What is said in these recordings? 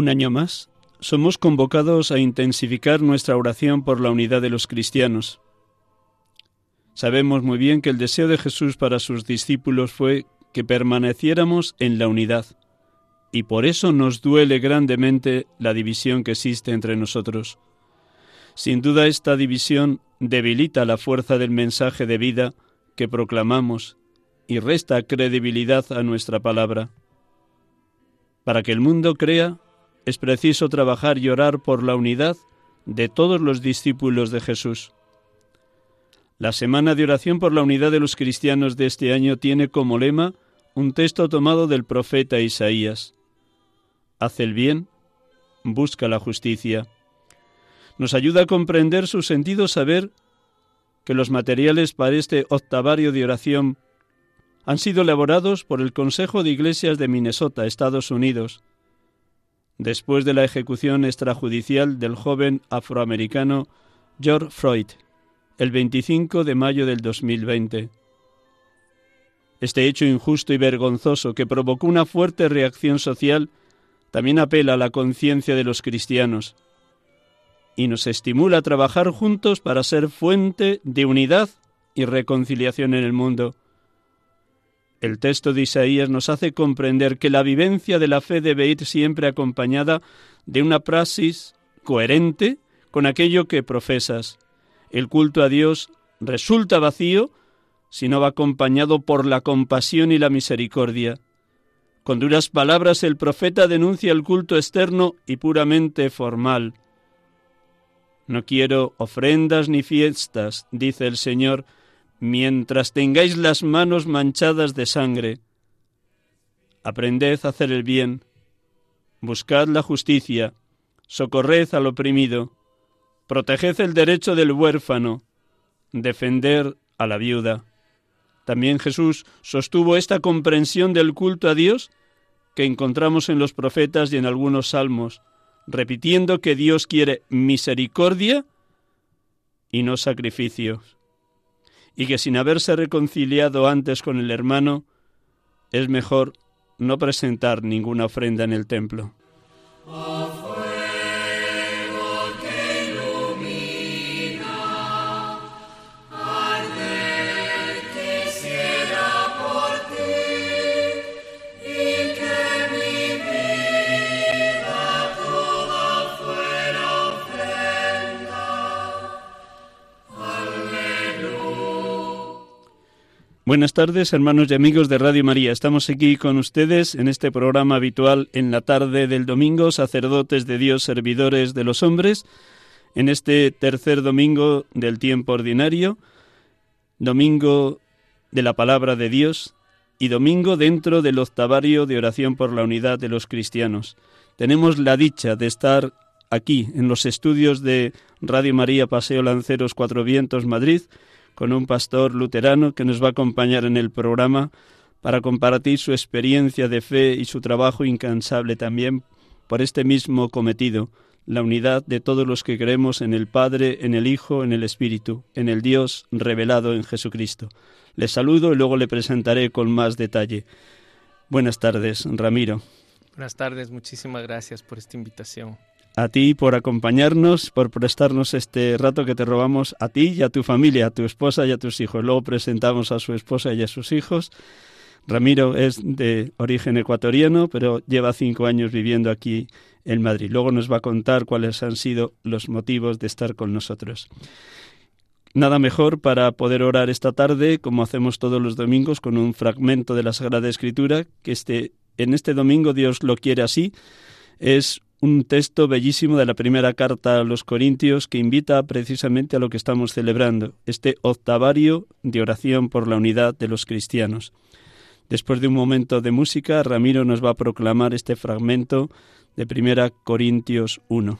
Un año más, somos convocados a intensificar nuestra oración por la unidad de los cristianos. Sabemos muy bien que el deseo de Jesús para sus discípulos fue que permaneciéramos en la unidad, y por eso nos duele grandemente la división que existe entre nosotros. Sin duda esta división debilita la fuerza del mensaje de vida que proclamamos y resta credibilidad a nuestra palabra. Para que el mundo crea, es preciso trabajar y orar por la unidad de todos los discípulos de Jesús. La Semana de Oración por la Unidad de los Cristianos de este año tiene como lema un texto tomado del profeta Isaías. Haz el bien, busca la justicia. Nos ayuda a comprender su sentido saber que los materiales para este octavario de oración han sido elaborados por el Consejo de Iglesias de Minnesota, Estados Unidos, después de la ejecución extrajudicial del joven afroamericano George Floyd, el 25 de mayo del 2020. Este hecho injusto y vergonzoso que provocó una fuerte reacción social también apela a la conciencia de los cristianos y nos estimula a trabajar juntos para ser fuente de unidad y reconciliación en el mundo. El texto de Isaías nos hace comprender que la vivencia de la fe debe ir siempre acompañada de una praxis coherente con aquello que profesas. El culto a Dios resulta vacío si no va acompañado por la compasión y la misericordia. Con duras palabras el profeta denuncia el culto externo y puramente formal. No quiero ofrendas ni fiestas, dice el Señor, mientras tengáis las manos manchadas de sangre. Aprended a hacer el bien, buscad la justicia, socorred al oprimido, proteged el derecho del huérfano, defender a la viuda. También Jesús sostuvo esta comprensión del culto a Dios que encontramos en los profetas y en algunos salmos, repitiendo que Dios quiere misericordia y no sacrificios, y que sin haberse reconciliado antes con el hermano, es mejor no presentar ninguna ofrenda en el templo. Buenas tardes, hermanos y amigos de Radio María. Estamos aquí con ustedes en este programa habitual en la tarde del domingo, sacerdotes de Dios, servidores de los hombres, en este tercer domingo del tiempo ordinario, domingo de la palabra de Dios y domingo dentro del octavario de oración por la unidad de los cristianos. Tenemos la dicha de estar aquí en los estudios de Radio María Paseo Lanceros Cuatro Vientos Madrid, con un pastor luterano que nos va a acompañar en el programa para compartir su experiencia de fe y su trabajo incansable también por este mismo cometido, la unidad de todos los que creemos en el Padre, en el Hijo, en el Espíritu, en el Dios revelado en Jesucristo. Le saludo y luego le presentaré con más detalle. Buenas tardes, Ramiro. Buenas tardes, muchísimas gracias por esta invitación. A ti por acompañarnos, por prestarnos este rato que te robamos a ti y a tu familia, a tu esposa y a tus hijos. Luego presentamos a su esposa y a sus hijos. Ramiro es de origen ecuatoriano, pero lleva cinco años viviendo aquí en Madrid. Luego nos va a contar cuáles han sido los motivos de estar con nosotros. Nada mejor para poder orar esta tarde, como hacemos todos los domingos, con un fragmento de la Sagrada Escritura, que este, en este domingo Dios lo quiere así. Es un texto bellísimo de la primera carta a los Corintios que invita precisamente a lo que estamos celebrando, este octavario de oración por la unidad de los cristianos. Después de un momento de música, Ramiro nos va a proclamar este fragmento de Primera Corintios 1.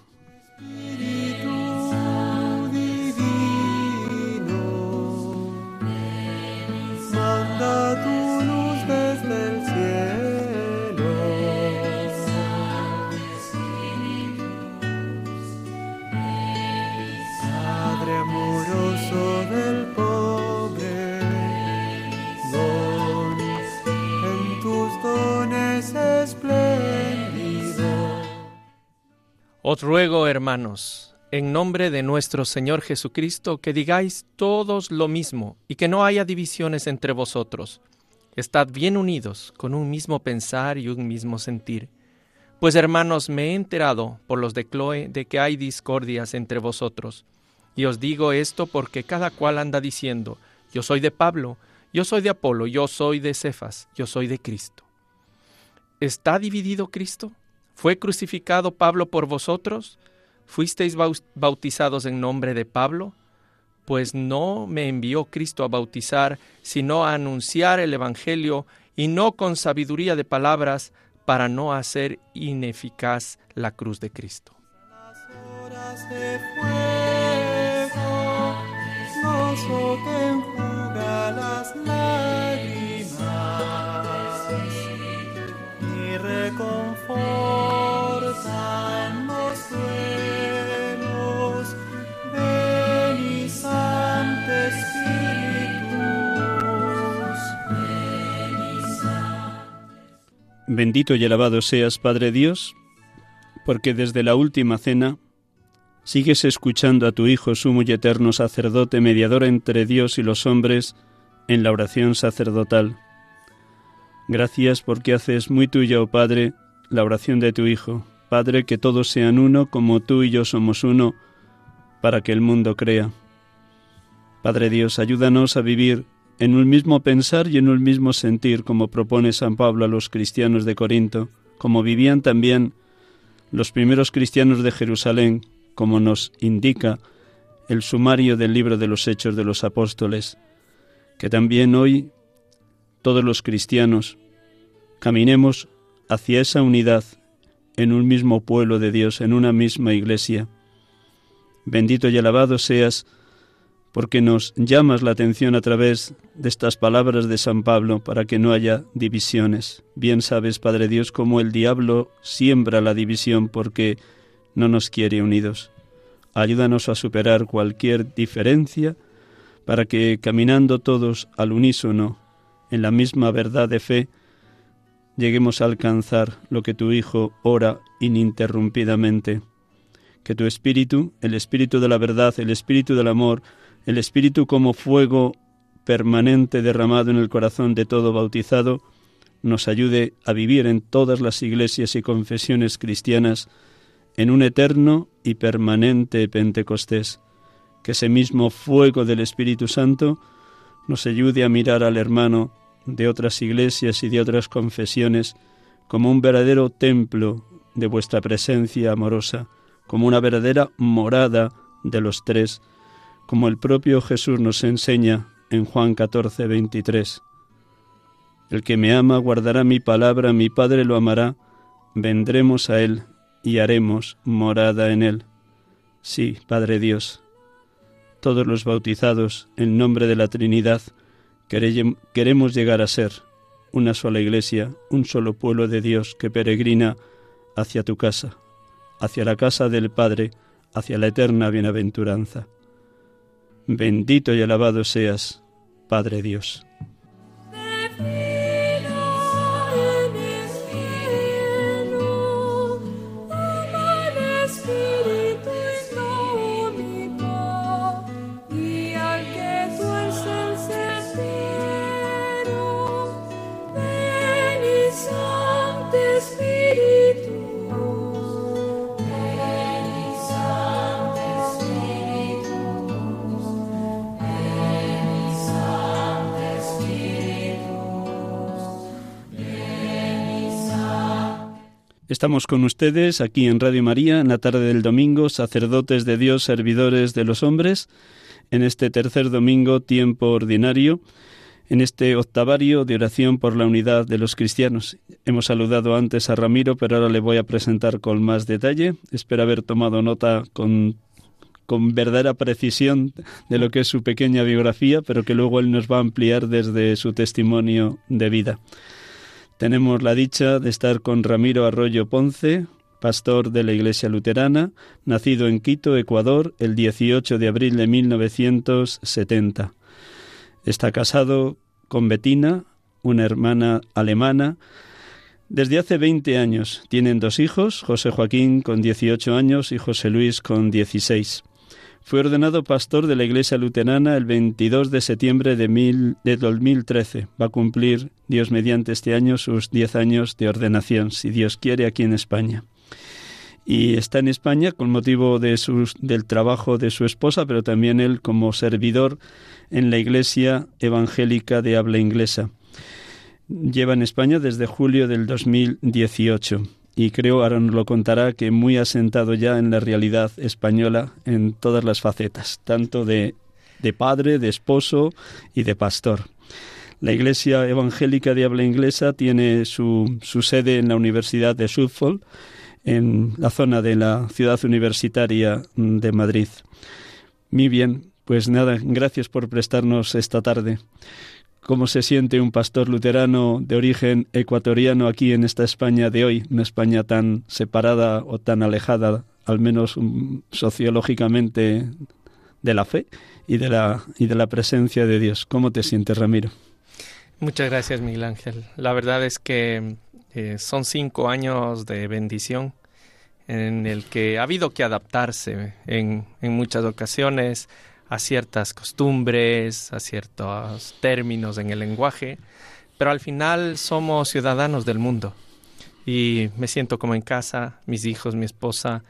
Os ruego, hermanos, en nombre de nuestro Señor Jesucristo, que digáis todos lo mismo y que no haya divisiones entre vosotros. Estad bien unidos, con un mismo pensar y un mismo sentir. Pues hermanos, me he enterado por los de Chloe de que hay discordias entre vosotros. Y os digo esto porque cada cual anda diciendo, yo soy de Pablo, yo soy de Apolo, yo soy de Cefas, yo soy de Cristo. ¿Está dividido Cristo? ¿Fue crucificado Pablo por vosotros? ¿Fuisteis bautizados en nombre de Pablo? Pues no me envió Cristo a bautizar, sino a anunciar el Evangelio y no con sabiduría de palabras para no hacer ineficaz la cruz de Cristo. Las Bendito y alabado seas, Padre Dios, porque desde la última cena sigues escuchando a tu Hijo, sumo y eterno sacerdote, mediador entre Dios y los hombres, en la oración sacerdotal. Gracias porque haces muy tuya, oh Padre, la oración de tu Hijo. Padre, que todos sean uno como tú y yo somos uno, para que el mundo crea. Padre Dios, ayúdanos a vivir en un mismo pensar y en un mismo sentir, como propone San Pablo a los cristianos de Corinto, como vivían también los primeros cristianos de Jerusalén, como nos indica el sumario del libro de los Hechos de los Apóstoles, que también hoy todos los cristianos caminemos hacia esa unidad en un mismo pueblo de Dios, en una misma iglesia. Bendito y alabado seas porque nos llamas la atención a través de estas palabras de San Pablo para que no haya divisiones. Bien sabes, Padre Dios, cómo el diablo siembra la división porque no nos quiere unidos. Ayúdanos a superar cualquier diferencia para que, caminando todos al unísono, en la misma verdad de fe, lleguemos a alcanzar lo que tu Hijo ora ininterrumpidamente. Que tu Espíritu, el Espíritu de la verdad, el Espíritu del amor, el Espíritu como fuego permanente derramado en el corazón de todo bautizado, nos ayude a vivir en todas las iglesias y confesiones cristianas en un eterno y permanente Pentecostés. Que ese mismo fuego del Espíritu Santo nos ayude a mirar al hermano de otras iglesias y de otras confesiones como un verdadero templo de vuestra presencia amorosa, como una verdadera morada de los tres, como el propio Jesús nos enseña en Juan 14, 23. El que me ama guardará mi palabra, mi Padre lo amará, vendremos a él y haremos morada en él. Sí, Padre Dios, todos los bautizados en nombre de la Trinidad, queremos llegar a ser una sola iglesia, un solo pueblo de Dios que peregrina hacia tu casa, hacia la casa del Padre, hacia la eterna bienaventuranza. Bendito y alabado seas, Padre Dios. Estamos con ustedes aquí en Radio María en la tarde del domingo, sacerdotes de Dios, servidores de los hombres, en este tercer domingo, tiempo ordinario, en este octavario de oración por la unidad de los cristianos. Hemos saludado antes a Ramiro, pero ahora le voy a presentar con más detalle. Espero haber tomado nota con con verdadera precisión de lo que es su pequeña biografía, pero que luego él nos va a ampliar desde su testimonio de vida. Tenemos la dicha de estar con Ramiro Arroyo Ponce, pastor de la Iglesia Luterana, nacido en Quito, Ecuador, el 18 de abril de 1970. Está casado con Betina, una hermana alemana. Desde hace 20 años tienen dos hijos, José Joaquín con 18 años y José Luis con 16. Fue ordenado pastor de la Iglesia Luterana el 22 de septiembre de, mil, de 2013. Va a cumplir, Dios mediante este año, sus 10 años de ordenación, si Dios quiere, aquí en España. Y está en España con motivo del trabajo de su esposa, pero también él como servidor en la Iglesia Evangélica de habla inglesa. Lleva en España desde julio del 2018 y creo, ahora nos lo contará, que muy asentado ya en la realidad española en todas las facetas, tanto de, de padre, de esposo y de pastor. La Iglesia Evangélica de habla inglesa tiene su, su sede en la Universidad de Suffolk, en la zona de la ciudad universitaria de Madrid. Muy bien, pues nada, gracias por prestarnos esta tarde cómo se siente un pastor luterano de origen ecuatoriano aquí en esta España de hoy, una España tan separada o tan alejada, al menos mm, sociológicamente, de la fe y de la, y de la presencia de Dios. ¿Cómo te sientes, Ramiro? Muchas gracias, Miguel Ángel. La verdad es que eh, son cinco años de bendición en el que ha habido que adaptarse en, en muchas ocasiones a ciertas costumbres, a ciertos términos en el lenguaje, pero al final somos ciudadanos del mundo y me siento como en casa, mis hijos, mi esposa,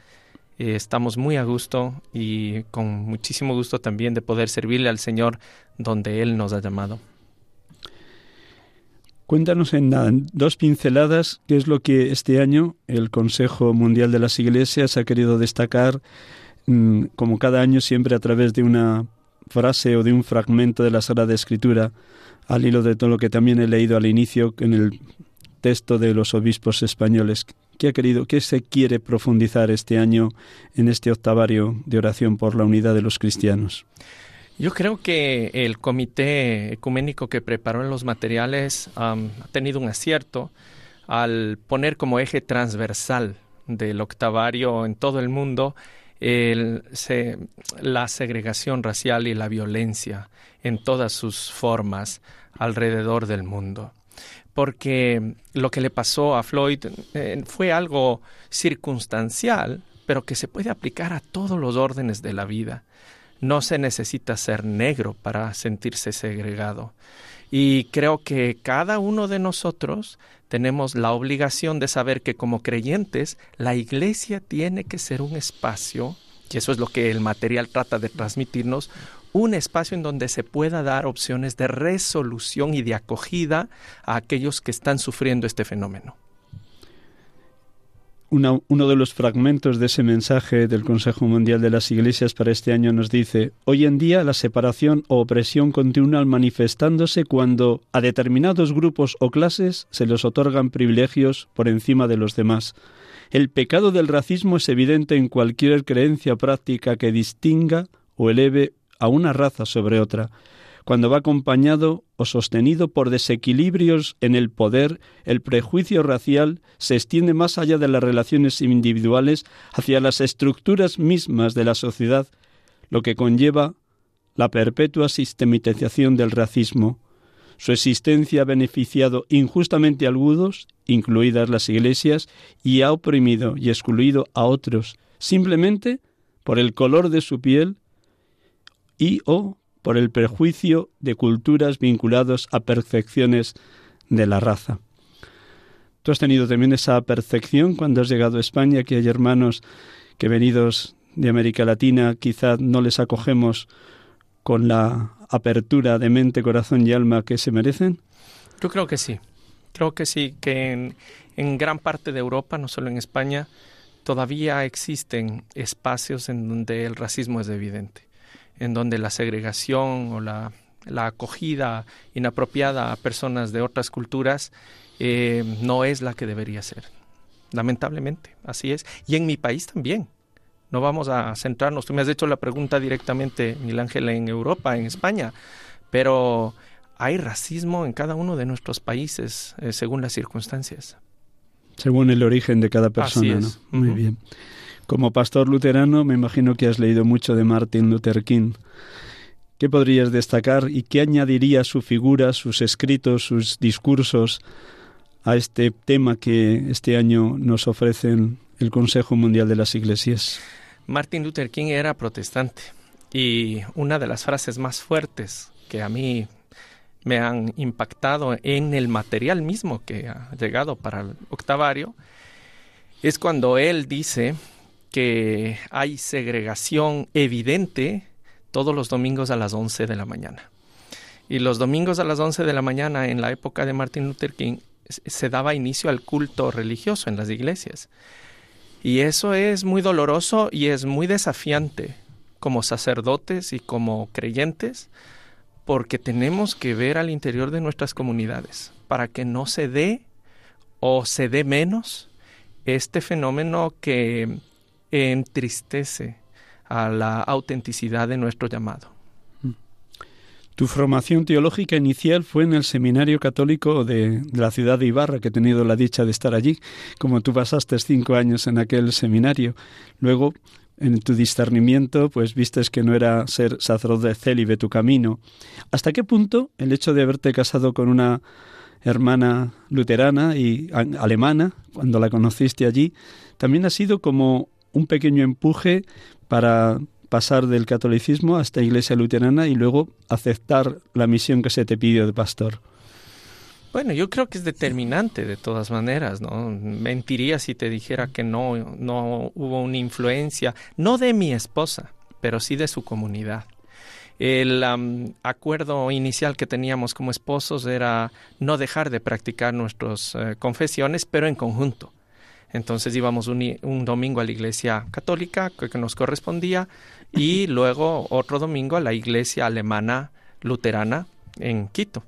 eh, estamos muy a gusto y con muchísimo gusto también de poder servirle al Señor donde Él nos ha llamado. Cuéntanos en, dos pinceladas qué es lo que este año el Consejo Mundial de las Iglesias ha querido destacar como cada año, siempre a través de una frase o de un fragmento de la Sagrada Escritura, al hilo de todo lo que también he leído al inicio en el texto de los obispos españoles. ¿Qué ha querido, qué se quiere profundizar este año en este octavario de oración por la unidad de los cristianos? Yo creo que el comité ecuménico que preparó los materiales ha tenido un acierto al poner como eje transversal del octavario en todo el mundo la segregación racial y la violencia en todas sus formas alrededor del mundo. Porque lo que le pasó a Floyd eh, fue algo circunstancial, pero que se puede aplicar a todos los órdenes de la vida. No se necesita ser negro para sentirse segregado. Y creo que cada uno de nosotros tenemos la obligación de saber que como creyentes la iglesia tiene que ser un espacio, y eso es lo que el material trata de transmitirnos, un espacio en donde se pueda dar opciones de resolución y de acogida a aquellos que están sufriendo este fenómeno uno de los fragmentos de ese mensaje del Consejo Mundial de las Iglesias para este año nos dice, hoy en día la separación o opresión continúa manifestándose cuando a determinados grupos o clases se les otorgan privilegios por encima de los demás. El pecado del racismo es evidente en cualquier creencia práctica que distinga o eleve a una raza sobre otra cuando va acompañado o sostenido por desequilibrios en el poder, el prejuicio racial se extiende más allá de las relaciones individuales hacia las estructuras mismas de la sociedad, lo que conlleva la perpetua sistematización del racismo. Su existencia ha beneficiado injustamente a algunos, incluidas las iglesias, y ha oprimido y excluido a otros, simplemente por el color de su piel y o por el perjuicio de culturas vinculados a percepciones de la raza. Tú has tenido también esa percepción cuando has llegado a España, que hay hermanos que venidos de América Latina quizá no les acogemos con la apertura de mente, corazón y alma que se merecen? Yo creo que sí. Creo que sí, que en gran parte de Europa, no solo en España, todavía existen espacios en donde el racismo es evidente, en donde la segregación o la, la acogida inapropiada a personas de otras culturas eh, no es la que debería ser. Lamentablemente, así es. Y en mi país también. No vamos a centrarnos. Tú me has hecho la pregunta directamente, Miguel Ángel, en Europa, en España, pero hay racismo en cada uno de nuestros países eh, según las circunstancias. Según el origen de cada persona, Así es. ¿no? Muy bien. Como pastor luterano, me imagino que has leído mucho de Martin Luther King. ¿Qué podrías destacar y qué añadiría su figura, sus escritos, sus discursos a este tema que este año nos ofrecen el Consejo Mundial de las Iglesias? Martin Luther King era protestante y una de las frases más fuertes que a mí me han impactado en el material mismo que ha llegado para el octavario es cuando él dice que hay segregación evidente todos los domingos a las 11 de la mañana. Y los domingos a las 11 de la mañana en la época de Martin Luther King se daba inicio al culto religioso en las iglesias. Y eso es muy doloroso y es muy desafiante como sacerdotes y como creyentes, porque tenemos que ver al interior de nuestras comunidades para que no se dé o se dé menos este fenómeno que entristece a la autenticidad de nuestro llamado. Tu formación teológica inicial fue en el Seminario Católico de, la ciudad de Ibarra, que he tenido la dicha de estar allí, como tú pasaste cinco años en aquel seminario. Luego, en tu discernimiento, pues vistes que no era ser sacerdote célibe tu camino. ¿Hasta qué punto el hecho de haberte casado con una hermana luterana y alemana, cuando la conociste allí, también ha sido como un pequeño empuje para pasar del catolicismo a esta iglesia luterana y luego aceptar la misión que se te pidió de pastor. Bueno, yo creo que es determinante de todas maneras, ¿no? Mentiría si te dijera que no, no hubo una influencia, no de mi esposa, pero sí de su comunidad. El acuerdo inicial que teníamos como esposos era no dejar de practicar nuestras eh, confesiones, pero en conjunto. Entonces íbamos un, un domingo a la iglesia católica que, que nos correspondía y luego otro domingo a la iglesia alemana luterana en Quito.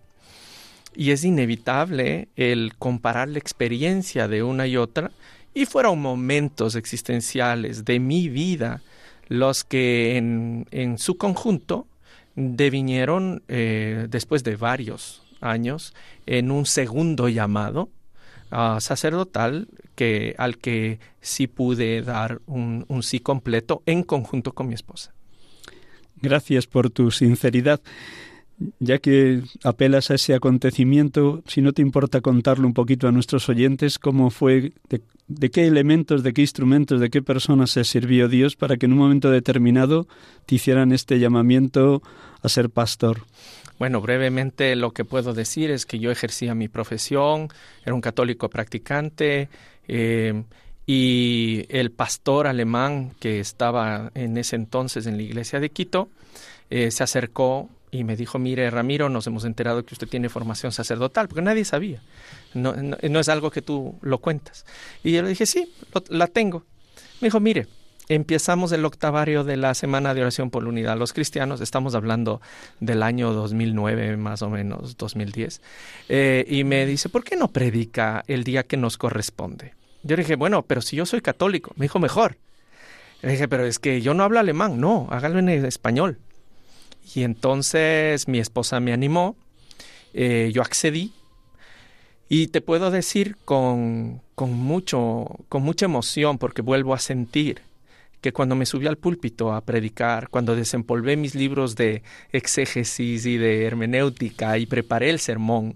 Y es inevitable el comparar la experiencia de una y otra y fueron momentos existenciales de mi vida los que en, en su conjunto devinieron eh, después de varios años en un segundo llamado ah, sacerdotal que al que sí pude dar un, sí completo en conjunto con mi esposa. Gracias por tu sinceridad. Ya que apelas a ese acontecimiento, si no te importa contarlo un poquito a nuestros oyentes, cómo fue, de qué elementos, de qué instrumentos, de qué personas se sirvió Dios para que en un momento determinado te hicieran este llamamiento a ser pastor. Bueno, brevemente lo que puedo decir es que yo ejercía mi profesión, era un católico practicante eh, y el pastor alemán que estaba en ese entonces en la iglesia de Quito eh, se acercó y me dijo, mire Ramiro, nos hemos enterado que usted tiene formación sacerdotal, porque nadie sabía, no, no, es algo que tú lo cuentas. Y yo le dije, sí, lo- la tengo. Me dijo, mire, empezamos el octavario de la Semana de Oración por la Unidad. Los cristianos, estamos hablando del año 2009, más o menos, 2010. Eh, y me dice, ¿por qué no predica el día que nos corresponde? Yo dije, bueno, pero si yo soy católico. Me dijo, mejor. Le dije, pero es que yo no hablo alemán. No, hágalo en español. Y entonces mi esposa me animó, eh, yo accedí y te puedo decir con, con, mucho, con mucha emoción, porque vuelvo a sentir que cuando me subí al púlpito a predicar, cuando desempolvé mis libros de exégesis y de hermenéutica y preparé el sermón,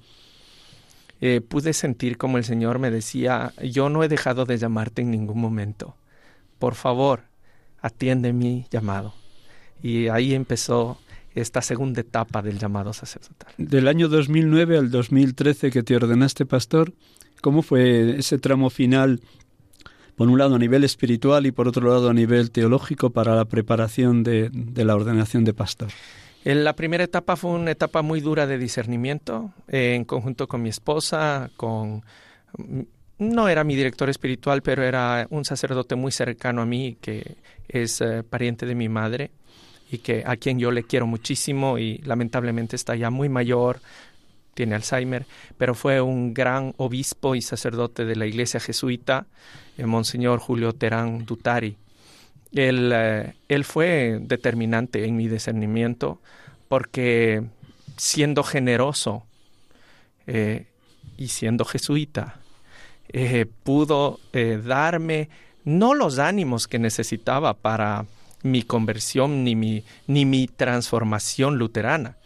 eh, pude sentir como el Señor me decía, yo no he dejado de llamarte en ningún momento. Por favor, atiende mi llamado. Y ahí empezó esta segunda etapa del llamado sacerdotal. Del año 2009 al 2013 que te ordenaste pastor, ¿cómo fue ese tramo final, por un lado a nivel espiritual y por otro lado a nivel teológico para la preparación de, de la ordenación de pastor? La primera etapa fue una etapa muy dura de discernimiento, eh, en conjunto con mi esposa, con no era mi director espiritual, pero era un sacerdote muy cercano a mí, que es eh, pariente de mi madre y que a quien yo le quiero muchísimo y lamentablemente está ya muy mayor, tiene Alzheimer, pero fue un gran obispo y sacerdote de la iglesia jesuita, el Monseñor Julio Terán Dutari. Él, eh, él fue determinante en mi discernimiento porque siendo generoso eh, y siendo jesuita, eh, pudo eh, darme no los ánimos que necesitaba para mi conversión ni mi, ni mi transformación luterana,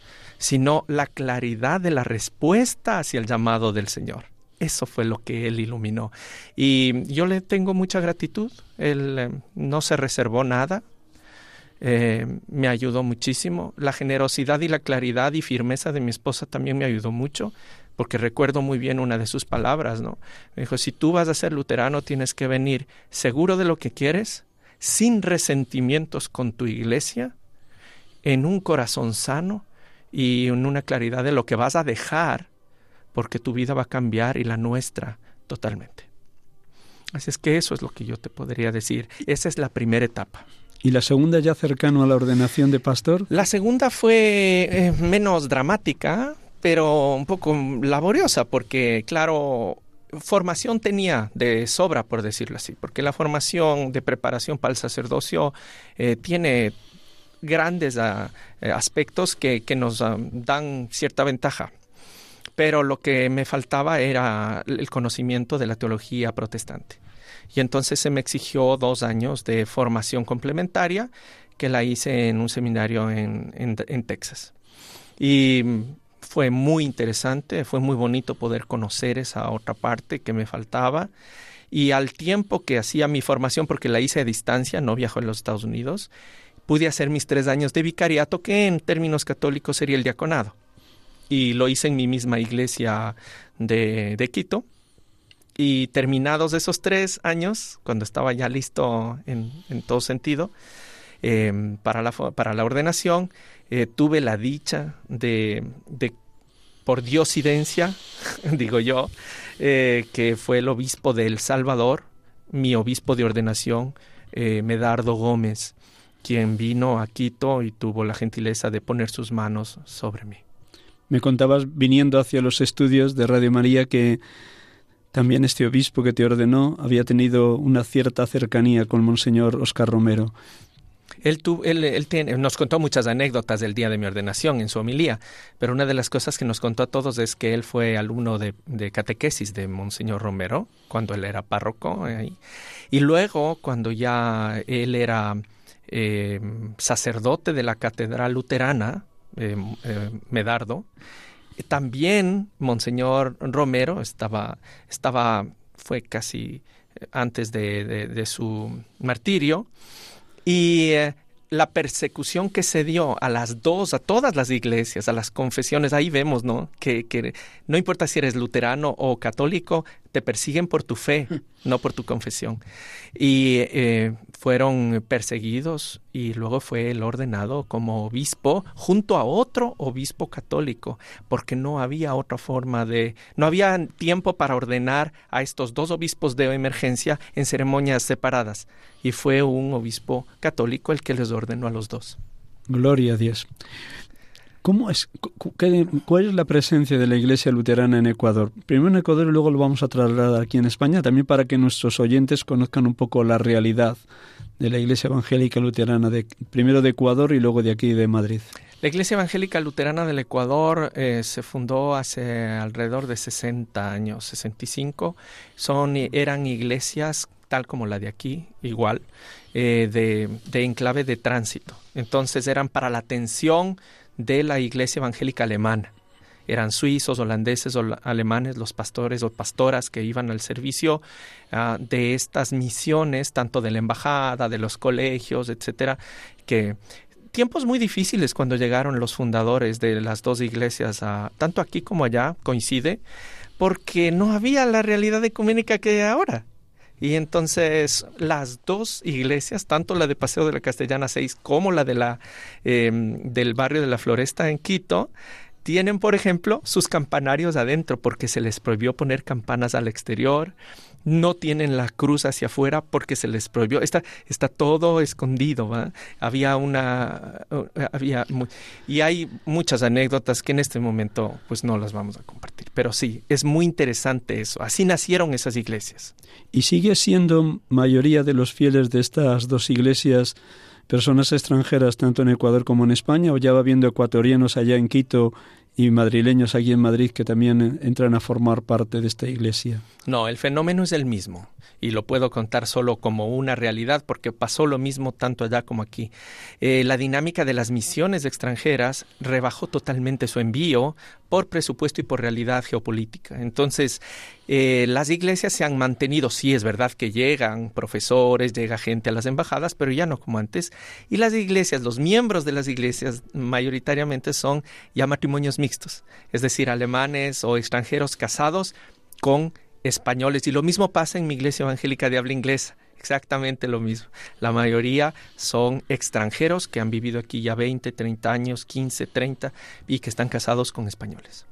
sino la claridad de la respuesta hacia el llamado del Señor. Eso fue lo que él iluminó. Y yo le tengo mucha gratitud. Él eh, no se reservó nada. me ayudó muchísimo. La generosidad y la claridad y firmeza de mi esposa también me ayudó mucho porque recuerdo muy bien una de sus palabras, ¿no? Me dijo, si tú vas a ser luterano, tienes que venir seguro de lo que quieres, sin resentimientos con tu iglesia, en un corazón sano y en una claridad de lo que vas a dejar, porque tu vida va a cambiar y la nuestra totalmente. Así es que eso es lo que yo te podría decir. Esa es la primera etapa. ¿Y la segunda ya cercano a la ordenación de pastor? La segunda fue eh, menos dramática, pero un poco laboriosa porque, claro, formación tenía de sobra, por decirlo así, porque la formación de preparación para el sacerdocio eh, tiene grandes ah, eh, aspectos que, que nos ah, dan cierta ventaja. Pero lo que me faltaba era el conocimiento de la teología protestante. Y entonces se me exigió dos años de formación complementaria que la hice en un seminario en, en, Texas. Y fue muy interesante, fue muy bonito poder conocer esa otra parte que me faltaba. Y al tiempo que hacía mi formación, porque la hice a distancia, no viajó en los Estados Unidos, pude hacer mis tres años de vicariato, que en términos católicos sería el diaconado. Y lo hice en mi misma iglesia de, de Quito. Y terminados esos tres años, cuando estaba ya listo en, en todo sentido, eh, para, la, para la ordenación, eh, tuve la dicha de, de por diosidencia, digo yo, eh, que fue el obispo de El Salvador, mi obispo de ordenación, eh, Medardo Gómez, quien vino a Quito y tuvo la gentileza de poner sus manos sobre mí. Me contabas viniendo hacia los estudios de Radio María que también este obispo que te ordenó había tenido una cierta cercanía con Monseñor Oscar Romero. Él, él, tiene, nos contó muchas anécdotas del día de mi ordenación en su homilía, pero una de las cosas que nos contó a todos es que él fue alumno de, catequesis de Monseñor Romero cuando él era párroco. Y luego, cuando ya él era eh, sacerdote de la Catedral Luterana, eh, eh, Medardo, también Monseñor Romero estaba, estaba fue casi antes de su martirio, y eh, la persecución que se dio a las dos, a todas las iglesias, a las confesiones, ahí vemos, ¿no? Que no importa si eres luterano o católico, te persiguen por tu fe, no por tu confesión. Y eh, fueron perseguidos y luego fue el ordenado como obispo junto a otro obispo católico, porque no había otra forma de, no había tiempo para ordenar a estos dos obispos de emergencia en ceremonias separadas. Y fue un obispo católico el que les ordenó a los dos. Gloria a Dios. ¿Cómo es, ¿Cuál es la presencia de la Iglesia luterana en Ecuador? Primero en Ecuador y luego lo vamos a trasladar aquí en España, también para que nuestros oyentes conozcan un poco la realidad de la Iglesia Evangélica Luterana, de, primero de Ecuador y luego de aquí de Madrid. La Iglesia Evangélica Luterana del Ecuador eh, se fundó hace alrededor de 60 años, 65. Son, eran iglesias tal como la de aquí, igual, eh, de, de enclave de tránsito. Entonces eran para la atención de la Iglesia Evangélica Alemana. Eran suizos, holandeses o alemanes los pastores o pastoras que iban al servicio uh, de estas misiones, tanto de la embajada, de los colegios, etcétera, que tiempos muy difíciles cuando llegaron los fundadores de las dos iglesias, tanto aquí como allá, coincide, porque no había la realidad ecuménica que hay ahora. Y entonces las dos iglesias, tanto la de Paseo de la Castellana 6 como la de la, eh, del barrio de la Floresta en Quito, tienen, por ejemplo, sus campanarios adentro porque se les prohibió poner campanas al exterior no tienen la cruz hacia afuera porque se les prohibió. Está, está todo escondido. ¿va? Había una. uh, había y hay muchas anécdotas que en este momento pues no las vamos a compartir. Pero sí, es muy interesante eso. Así nacieron esas iglesias. ¿Y sigue siendo mayoría de los fieles de estas dos iglesias personas extranjeras tanto en Ecuador como en España o ya va habiendo ecuatorianos allá en Quito y madrileños aquí en Madrid que también entran a formar parte de esta iglesia? No, el fenómeno es el mismo y lo puedo contar solo como una realidad porque pasó lo mismo tanto allá como aquí. Eh, la dinámica de las misiones extranjeras rebajó totalmente su envío por presupuesto y por realidad geopolítica. Entonces, eh, las iglesias se han mantenido, sí es verdad que llegan profesores, llega gente a las embajadas, pero ya no como antes. Y las iglesias, los miembros de las iglesias mayoritariamente son ya matrimonios mixtos, es decir, alemanes o extranjeros casados con españoles. Y lo mismo pasa en mi iglesia evangélica de habla inglesa. Exactamente lo mismo. La mayoría son extranjeros que han vivido aquí ya 20, 30 años, 15, 30 y que están casados con españoles.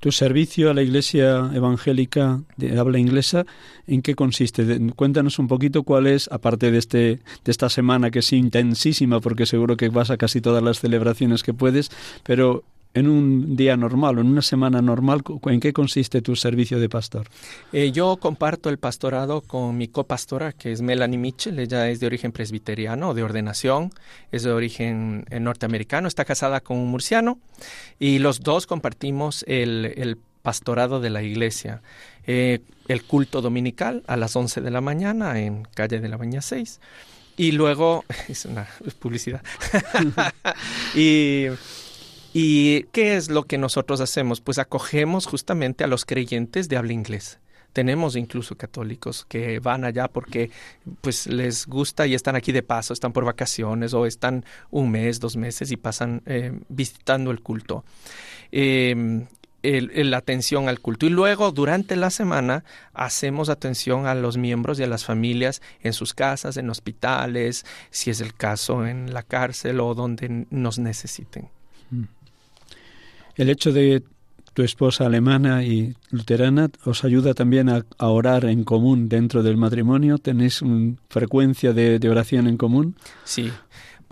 ¿Tu servicio a la iglesia evangélica de habla inglesa en qué consiste? Cuéntanos un poquito cuál es, aparte de, este, de esta semana que es intensísima, porque seguro que vas a casi todas las celebraciones que puedes, pero en un día normal en una semana normal, ¿en qué consiste tu servicio de pastor? Eh, yo comparto el pastorado con mi copastora, que es Melanie Mitchell. Ella es de origen presbiteriano, de ordenación, es de origen eh, norteamericano, está casada con un murciano y los dos compartimos el, el pastorado de la iglesia. Eh, el culto dominical a las 11 de la mañana en calle de la Baña 6. Y luego, es una publicidad. y, ¿Y qué es lo que nosotros hacemos? Pues acogemos justamente a los creyentes de habla inglesa. Tenemos incluso católicos que van allá porque pues les gusta y están aquí de paso, están por vacaciones o están un mes, dos meses y pasan eh, visitando el culto. El- la atención al culto. Y luego, durante la semana, hacemos atención a los miembros y a las familias en sus casas, en hospitales, si es el caso, en la cárcel o donde nos necesiten. El hecho de tu esposa alemana y luterana os ayuda también a, a orar en común dentro del matrimonio. ¿Tenéis una frecuencia de, de oración en común? Sí.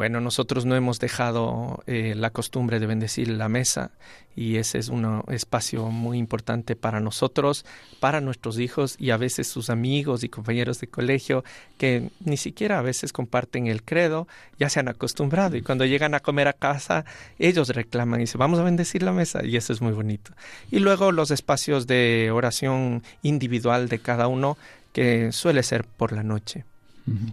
Bueno, nosotros no hemos dejado eh, la costumbre de bendecir la mesa y ese es un espacio muy importante para nosotros, para nuestros hijos y a veces sus amigos y compañeros de colegio que ni siquiera a veces comparten el credo, ya se han acostumbrado y cuando llegan a comer a casa ellos reclaman y dicen vamos a bendecir la mesa y eso es muy bonito. Y luego los espacios de oración individual de cada uno que suele ser por la noche.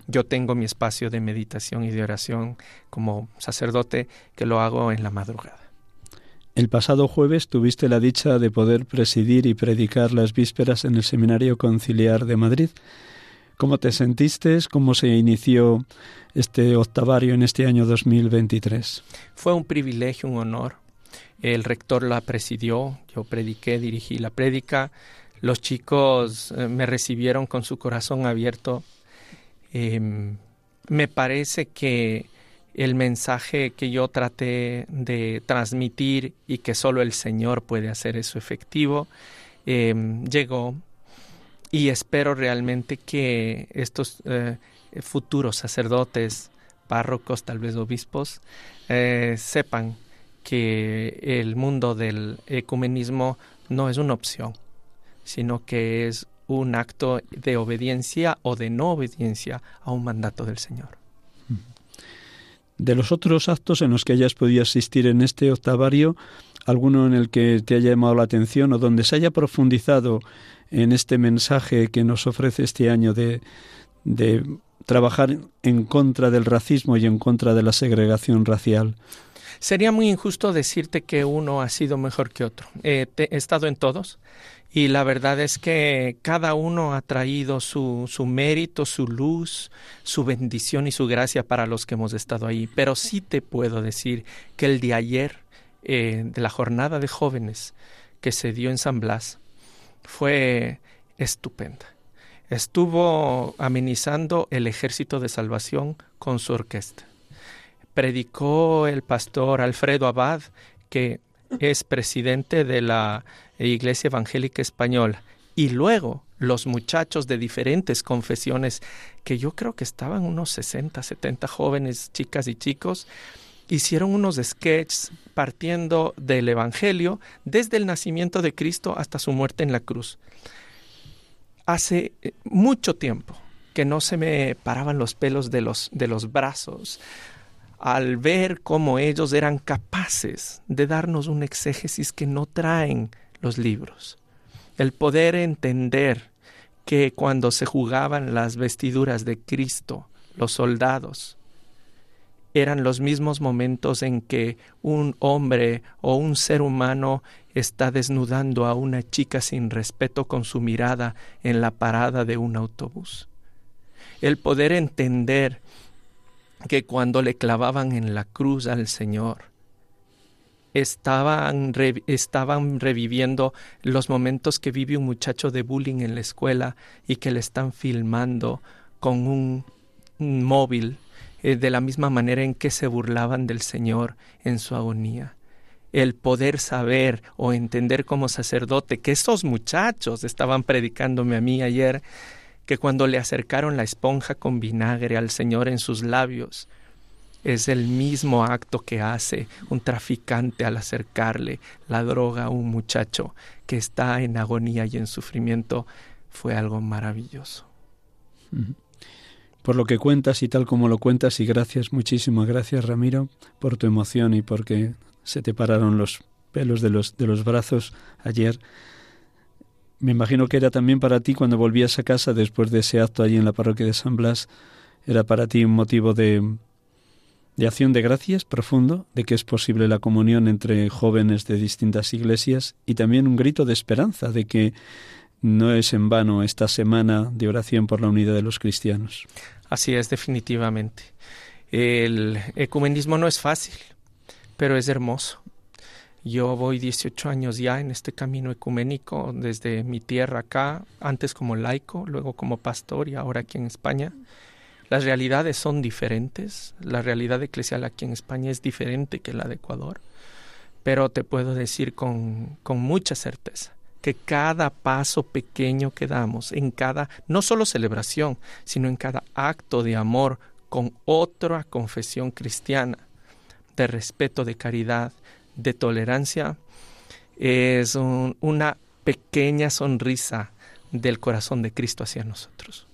Yo tengo mi espacio de meditación y de oración como sacerdote que lo hago en la madrugada. El pasado jueves tuviste la dicha de poder presidir y predicar las vísperas en el Seminario Conciliar de Madrid. ¿Cómo te sentiste? ¿Cómo se inició este octavario en este año 2023? Fue un privilegio, un honor. El rector la presidió, yo prediqué, dirigí la prédica. Los chicos eh, me recibieron con su corazón abierto. Eh, me parece que el mensaje que yo traté de transmitir y que solo el Señor puede hacer eso efectivo, eh, llegó y espero realmente que estos eh, futuros sacerdotes, párrocos, tal vez obispos, eh, sepan que el mundo del ecumenismo no es una opción, sino que es un acto de obediencia o de no obediencia a un mandato del Señor. De los otros actos en los que hayas podido asistir en este octavario, alguno en el que te haya llamado la atención o donde se haya profundizado en este mensaje que nos ofrece este año de, de trabajar en contra del racismo y en contra de la segregación racial. Sería muy injusto decirte que uno ha sido mejor que otro. Eh, te- he estado en todos y la verdad es que cada uno ha traído su, su mérito, su luz, su bendición y su gracia para los que hemos estado ahí. Pero sí te puedo decir que el de ayer, eh, de la jornada de jóvenes que se dio en San Blas, fue estupenda. estuvo amenizando el ejército de salvación con su orquesta. Predicó el pastor Alfredo Abad, que es presidente de la Iglesia Evangélica Española, y luego los muchachos de diferentes confesiones, que yo creo que estaban unos 60, 70 jóvenes, chicas y chicos, hicieron unos sketches partiendo del Evangelio desde el nacimiento de Cristo hasta su muerte en la cruz. Hace eh, mucho tiempo que no se me paraban los pelos de los, de los brazos al ver cómo ellos eran capaces de darnos un exégesis que no traen los libros el poder entender que cuando se jugaban las vestiduras de Cristo, los soldados, eran los mismos momentos en que un hombre o un ser humano está desnudando a una chica sin respeto con su mirada en la parada de un autobús. El poder entender que cuando le clavaban en la cruz al Señor, estaban, estaban reviviendo los momentos que vive un muchacho de bullying en la escuela y que le están filmando con un, móvil eh, de la misma manera en que se burlaban del Señor en su agonía. El poder saber o entender como sacerdote que esos muchachos estaban predicándome a mí ayer, que cuando le acercaron la esponja con vinagre al Señor en sus labios, es el mismo acto que hace un traficante al acercarle la droga a un muchacho que está en agonía y en sufrimiento. Fue algo maravilloso. Por lo que cuentas y tal como lo cuentas, y gracias, muchísimas gracias Ramiro, por tu emoción y porque se te pararon los pelos de los, de los brazos ayer. Me imagino que era también para ti cuando volvías a casa después de ese acto allí en la parroquia de San Blas, era para ti un motivo de, de acción de gracias profundo de que es posible la comunión entre jóvenes de distintas iglesias y también un grito de esperanza de que no es en vano esta semana de oración por la unidad de los cristianos. Así es, definitivamente. El ecumenismo no es fácil, pero es hermoso. Yo voy 18 años ya en este camino ecuménico, desde mi tierra acá, antes como laico, luego como pastor y ahora aquí en España. Las realidades son diferentes, la realidad eclesial aquí en España es diferente que la de Ecuador, pero te puedo decir con, con mucha certeza que cada paso pequeño que damos, en cada, no solo celebración, sino en cada acto de amor con otra confesión cristiana, de respeto, de caridad, de tolerancia, es una pequeña sonrisa del corazón de Cristo hacia nosotros.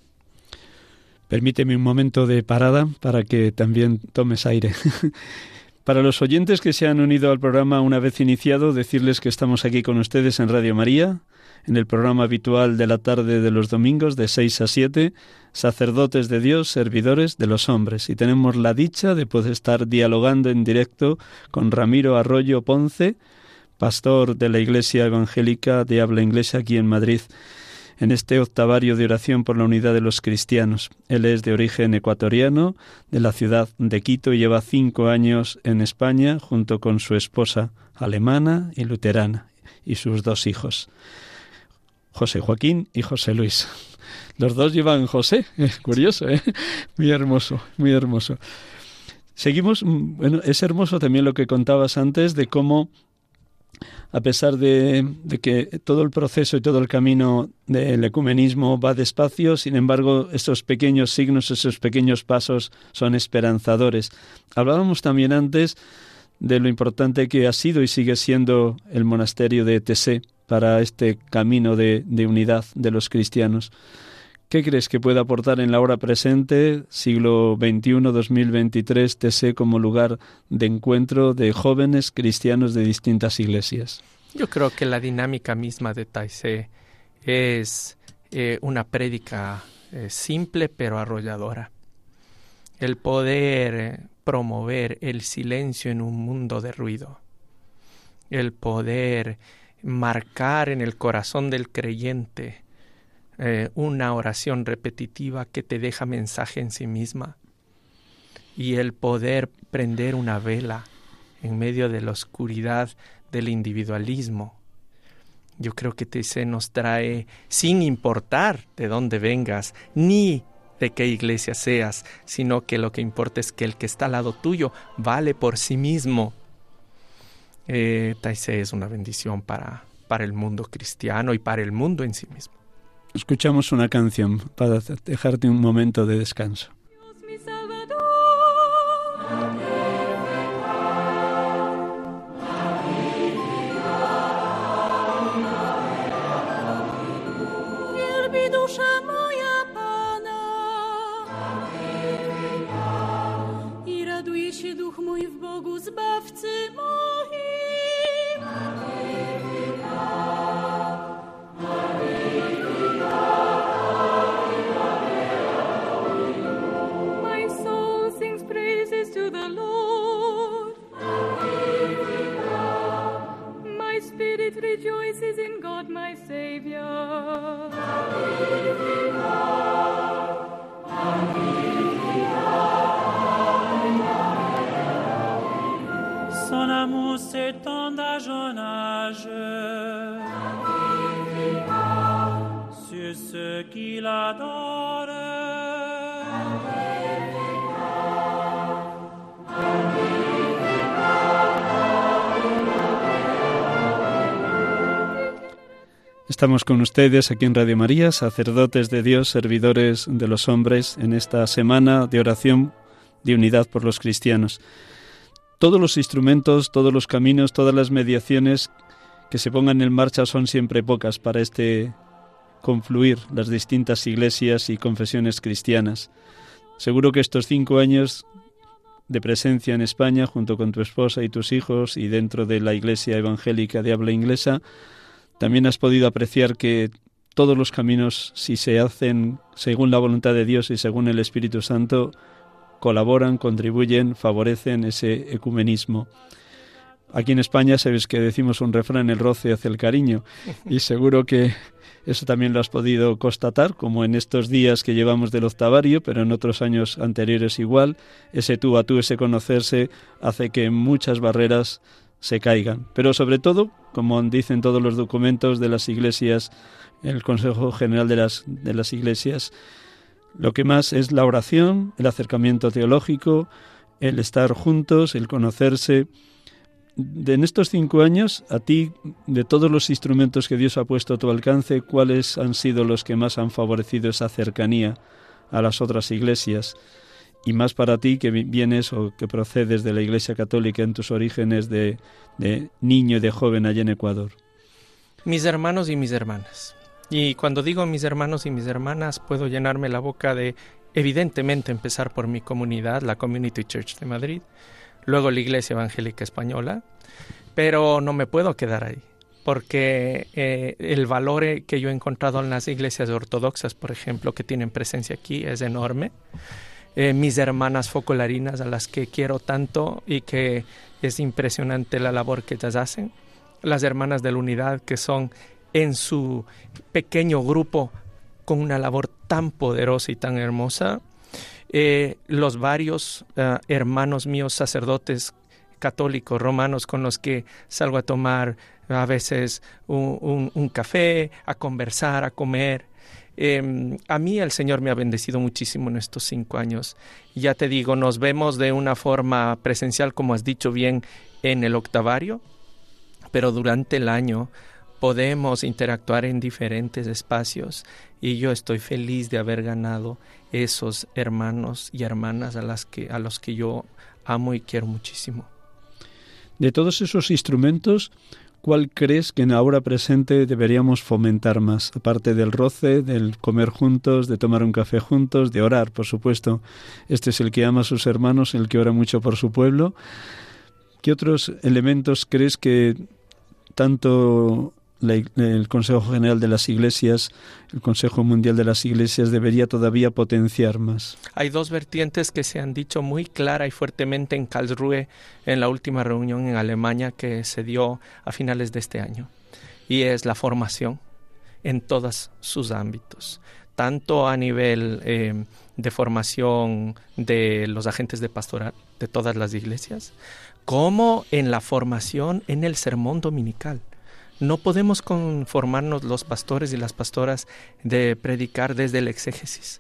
Permíteme un momento de parada para que también tomes aire. Para los oyentes que se han unido al programa una vez iniciado, decirles que estamos aquí con ustedes en Radio María, en el programa habitual de la tarde de los domingos de 6 a 7, sacerdotes de Dios, servidores de los hombres. Y tenemos la dicha de poder estar dialogando en directo con Ramiro Arroyo Ponce, pastor de la Iglesia Evangélica de habla inglesa aquí en Madrid en este octavario de oración por la unidad de los cristianos. Él es de origen ecuatoriano, de la ciudad de Quito, y lleva cinco años en España junto con su esposa alemana y luterana y sus dos hijos, José Joaquín y José Luis. Los dos llevan José, es curioso, ¿eh? muy hermoso, muy hermoso. Seguimos, mm, bueno, es hermoso también lo que contabas antes de cómo a pesar de, que todo el proceso y todo el camino del ecumenismo va despacio, sin embargo, estos pequeños signos, esos pequeños pasos son esperanzadores. Hablábamos también antes de lo importante que ha sido y sigue siendo el monasterio de Tessé para este camino de unidad de los cristianos. ¿Qué crees que puede aportar en la hora presente, siglo XXI, 2023, TC como lugar de encuentro de jóvenes cristianos de distintas iglesias? Yo creo que la dinámica misma de Taizé es eh, una prédica eh, simple pero arrolladora. El poder eh, promover el silencio en un mundo de ruido. El poder marcar en el corazón del creyente eh, una oración repetitiva que te deja mensaje en sí misma y el poder prender una vela en medio de la oscuridad del individualismo yo creo que se nos trae sin importar de dónde vengas, ni de qué iglesia seas, sino que lo que importa es que el que está al lado tuyo vale por sí mismo. Eh, Taizé es una bendición para, para el mundo cristiano y para el mundo en sí mismo. Escuchamos una canción para dejarte un momento de descanso. Estamos con ustedes aquí en Radio María, sacerdotes de Dios, servidores de los hombres, en esta semana de oración de unidad por los cristianos. Todos los instrumentos, todos los caminos, todas las mediaciones que se pongan en marcha son siempre pocas para este confluir las distintas iglesias y confesiones cristianas. Seguro que estos cinco años de presencia en España, junto con tu esposa y tus hijos, y dentro de la iglesia evangélica de habla inglesa, también has podido apreciar que todos los caminos, si se hacen según la voluntad de Dios y según el Espíritu Santo, colaboran, contribuyen, favorecen ese ecumenismo. Aquí en España sabes que decimos un refrán, el roce hace el cariño, y seguro que eso también lo has podido constatar, como en estos días que llevamos del octavario, pero en otros años anteriores igual, ese tú a tú, ese conocerse, hace que muchas barreras se caigan. Pero sobre todo, como dicen todos los documentos de las iglesias, el Consejo General de las, de las Iglesias, lo que más es la oración, el acercamiento teológico, el estar juntos, el conocerse. En estos cinco años, a ti, de todos los instrumentos que Dios ha puesto a tu alcance, ¿cuáles han sido los que más han favorecido esa cercanía a las otras iglesias? y más para ti que vienes o que procedes de la Iglesia Católica en tus orígenes de, de, niño y de joven allá en Ecuador. Mis hermanos y mis hermanas. Y cuando digo mis hermanos y mis hermanas, puedo llenarme la boca de, evidentemente, empezar por mi comunidad, la Community Church de Madrid, luego la Iglesia Evangélica Española, pero no me puedo quedar ahí porque eh, el valor que yo he encontrado en las iglesias ortodoxas, por ejemplo, que tienen presencia aquí, es enorme. Eh, mis hermanas focolarinas a las que quiero tanto y que es impresionante la labor que ellas hacen, las hermanas de la unidad que son en su pequeño grupo con una labor tan poderosa y tan hermosa, eh, los varios uh, hermanos míos sacerdotes católicos romanos con los que salgo a tomar a veces un, un, café, a conversar, a comer, eh, a mí el Señor me ha bendecido muchísimo en estos cinco años. Ya te digo, nos vemos de una forma presencial, como has dicho bien, en el octavario, pero durante el año podemos interactuar en diferentes espacios y yo estoy feliz de haber ganado esos hermanos y hermanas a, las que, a los que yo amo y quiero muchísimo. De todos esos instrumentos, ¿cuál crees que en la hora presente deberíamos fomentar más? Aparte del roce, del comer juntos, de tomar un café juntos, de orar, por supuesto. Este es el que ama a sus hermanos, el que ora mucho por su pueblo. ¿Qué otros elementos crees que tanto la, el Consejo General de las Iglesias, el Consejo Mundial de las Iglesias debería todavía potenciar más? Hay dos vertientes que se han dicho muy clara y fuertemente en Karlsruhe en la última reunión en Alemania que se dio a finales de este año. Y es la formación en todos sus ámbitos, tanto a nivel eh, de formación de los agentes de pastoral de todas las iglesias, como en la formación en el sermón dominical No podemos conformarnos los pastores y las pastoras de predicar desde el exégesis.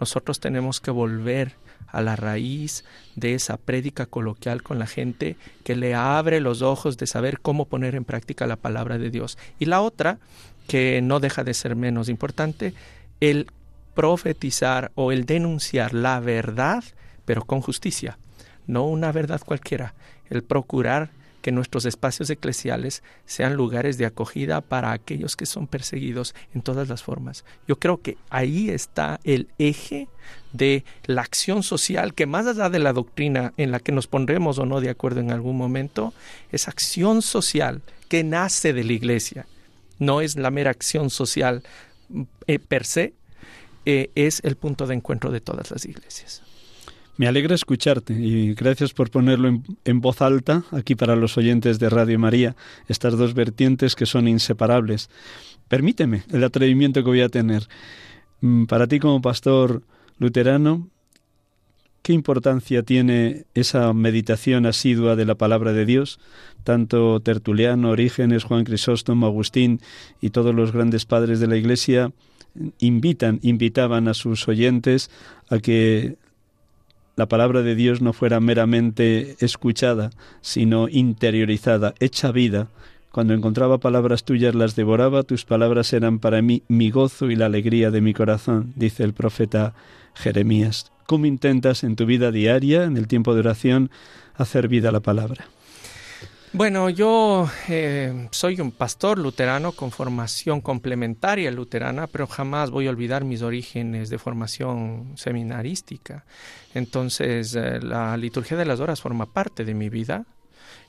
Nosotros tenemos que volver a la raíz de esa prédica coloquial con la gente que le abre los ojos de saber cómo poner en práctica la palabra de Dios. Y la otra, que no deja de ser menos importante, el profetizar o el denunciar la verdad, pero con justicia, no una verdad cualquiera, el procurar que nuestros espacios eclesiales sean lugares de acogida para aquellos que son perseguidos en todas las formas. Yo creo que ahí está el eje de la acción social que más allá de la doctrina en la que nos pondremos o no de acuerdo en algún momento, es acción social que nace de la iglesia. No es la mera acción social eh, per se, eh, es el punto de encuentro de todas las iglesias. Me alegra escucharte y gracias por ponerlo en, voz alta aquí para los oyentes de Radio María, estas dos vertientes que son inseparables. Permíteme el atrevimiento que voy a tener. Mm, para ti como pastor luterano, ¿qué importancia tiene esa meditación asidua de la palabra de Dios? Tanto Tertuliano, Orígenes, Juan Crisóstomo, Agustín y todos los grandes padres de la Iglesia invitan, invitaban a sus oyentes a que la palabra de Dios no fuera meramente escuchada, sino interiorizada, hecha vida. Cuando encontraba palabras tuyas las devoraba, tus palabras eran para mí mi gozo y la alegría de mi corazón, dice el profeta Jeremías. ¿Cómo intentas en tu vida diaria, en el tiempo de oración, hacer vida a la palabra? Bueno, yo eh, soy un pastor luterano con formación complementaria luterana, pero jamás voy a olvidar mis orígenes de formación seminarística. Entonces, eh, la liturgia de las horas forma parte de mi vida.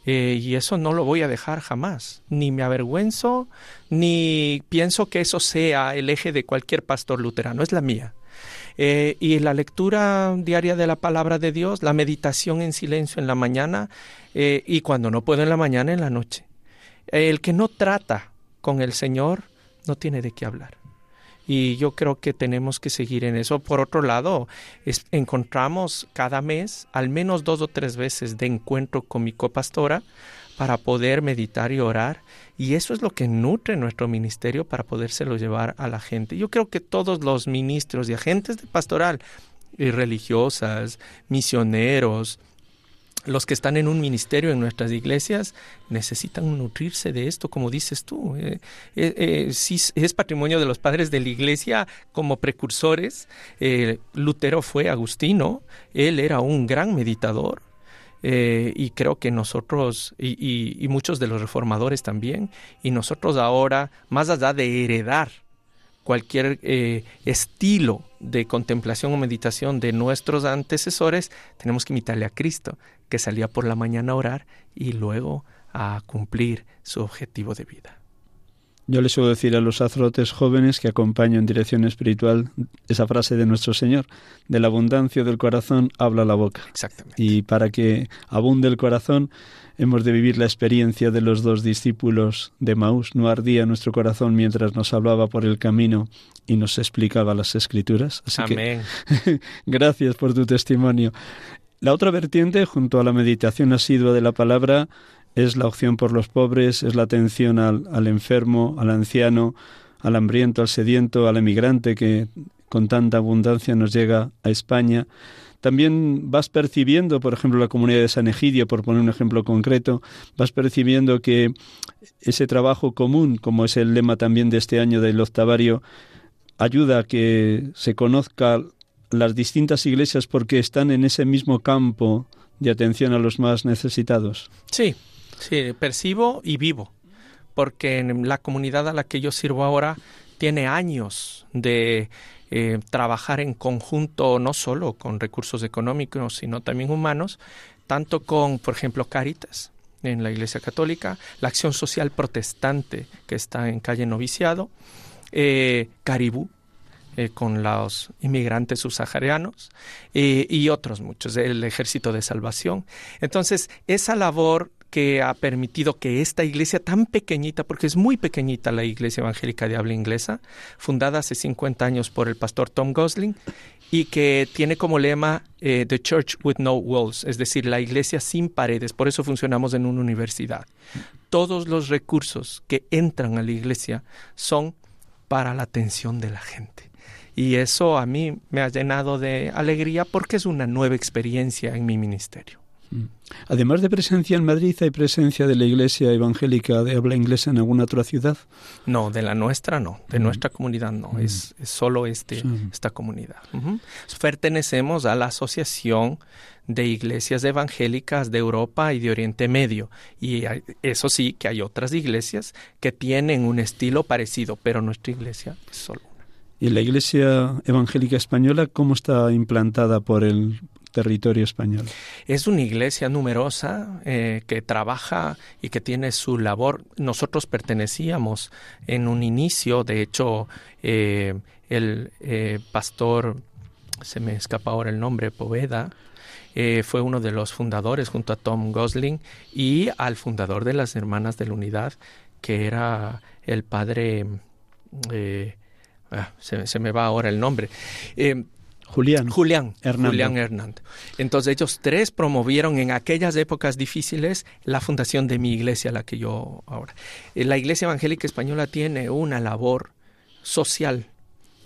Eh, y eso no lo voy a dejar jamás. Ni me avergüenzo, ni pienso que eso sea el eje de cualquier pastor luterano. Es la mía. Eh, y la lectura diaria de la palabra de Dios, la meditación en silencio en la mañana eh, y cuando no puedo en la mañana, en la noche. El que no trata con el Señor no tiene de qué hablar. Y yo creo que tenemos que seguir en eso. Por otro lado, encontramos cada mes al menos dos o tres veces de encuentro con mi copastora para poder meditar y orar. Y eso es lo que nutre nuestro ministerio para podérselo llevar a la gente. Yo creo que todos los ministros y agentes de pastoral, y religiosas, misioneros, los que están en un ministerio en nuestras iglesias necesitan nutrirse de esto, como dices tú. Eh, eh, eh es patrimonio de los padres de la iglesia como precursores. Eh, Lutero fue agustino, él era un gran meditador, eh, y creo que nosotros, y, y, muchos de los reformadores también, y nosotros ahora, más allá de heredar cualquier eh, estilo de contemplación o meditación de nuestros antecesores, tenemos que imitarle a Cristo, que salía por la mañana a orar y luego a cumplir su objetivo de vida. Yo les suelo decir a los sacerdotes jóvenes que acompaño en dirección espiritual esa frase de nuestro Señor, de la abundancia del corazón habla la boca. Exactamente. Y para que abunde el corazón hemos de vivir la experiencia de los dos discípulos de Maús. No ardía nuestro corazón mientras nos hablaba por el camino y nos explicaba las escrituras. Así Amén. que gracias por tu testimonio. La otra vertiente, junto a la meditación asidua de la palabra, es la opción por los pobres, es la atención al, enfermo, al anciano, al hambriento, al sediento, al emigrante que con tanta abundancia nos llega a España. También vas percibiendo, por ejemplo, la comunidad de San Egidio, por poner un ejemplo concreto, vas percibiendo que ese trabajo común, como es el lema también de este año del octavario, ayuda a que se conozca las distintas iglesias porque están en ese mismo campo de atención a los más necesitados. Sí, Sí, percibo y vivo, porque en la comunidad a la que yo sirvo ahora tiene años de eh, trabajar en conjunto, no solo con recursos económicos, sino también humanos, tanto con, por ejemplo, Caritas en la Iglesia Católica, la Acción Social Protestante que está en calle Noviciado, eh, Caribú, eh, con los inmigrantes subsaharianos y otros muchos, el Ejército de Salvación. Entonces, esa labor que ha permitido que esta iglesia tan pequeñita, porque es muy pequeñita la iglesia evangélica de habla inglesa, fundada hace 50 años por el pastor Tom Gosling, y que tiene como lema eh, The Church with No Walls, es decir, la iglesia sin paredes, por eso funcionamos en una universidad. Todos los recursos que entran a la iglesia son para la atención de la gente. Y eso a mí me ha llenado de alegría porque es una nueva experiencia en mi ministerio. Además de presencia en Madrid, ¿hay presencia de la Iglesia evangélica de habla inglesa en alguna otra ciudad? No, de la nuestra no, de Mm. nuestra comunidad no, Mm. es, es solo este, Sí. esta comunidad. Ujú. Pertenecemos a la Asociación de Iglesias Evangélicas de Europa y de Oriente Medio. Y hay- eso sí, que hay otras iglesias que tienen un estilo parecido, pero nuestra iglesia es solo una. ¿Y la Iglesia evangélica española cómo está implantada por el territorio español? Es una iglesia numerosa eh, que trabaja y que tiene su labor. Nosotros pertenecíamos en un inicio, de hecho, eh, el eh, pastor, se me escapa ahora el nombre, Poveda, fue uno de los fundadores junto a Tom Gosling y al fundador de las Hermanas de la Unidad, que era el padre... ah, se, me va ahora el nombre. Julián. Julián, Hernando. Julián Hernando. Entonces ellos tres promovieron en aquellas épocas difíciles la fundación de mi iglesia, la que yo ahora. Eh, La Iglesia Evangélica Española tiene una labor social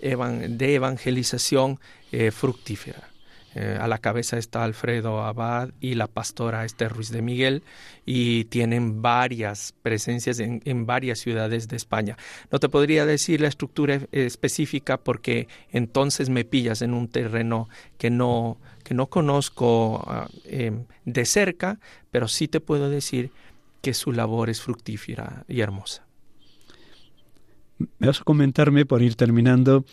de evangelización eh, fructífera. Eh, a la cabeza está Alfredo Abad y la pastora Esther Ruiz de Miguel y tienen varias presencias en, en varias ciudades de España. No te podría decir la estructura eh, específica porque entonces me pillas en un terreno que no, que no conozco ah, em, de cerca, pero sí te puedo decir que su labor es fructífera y hermosa. ¿Me vas a comentarme, por ir terminando,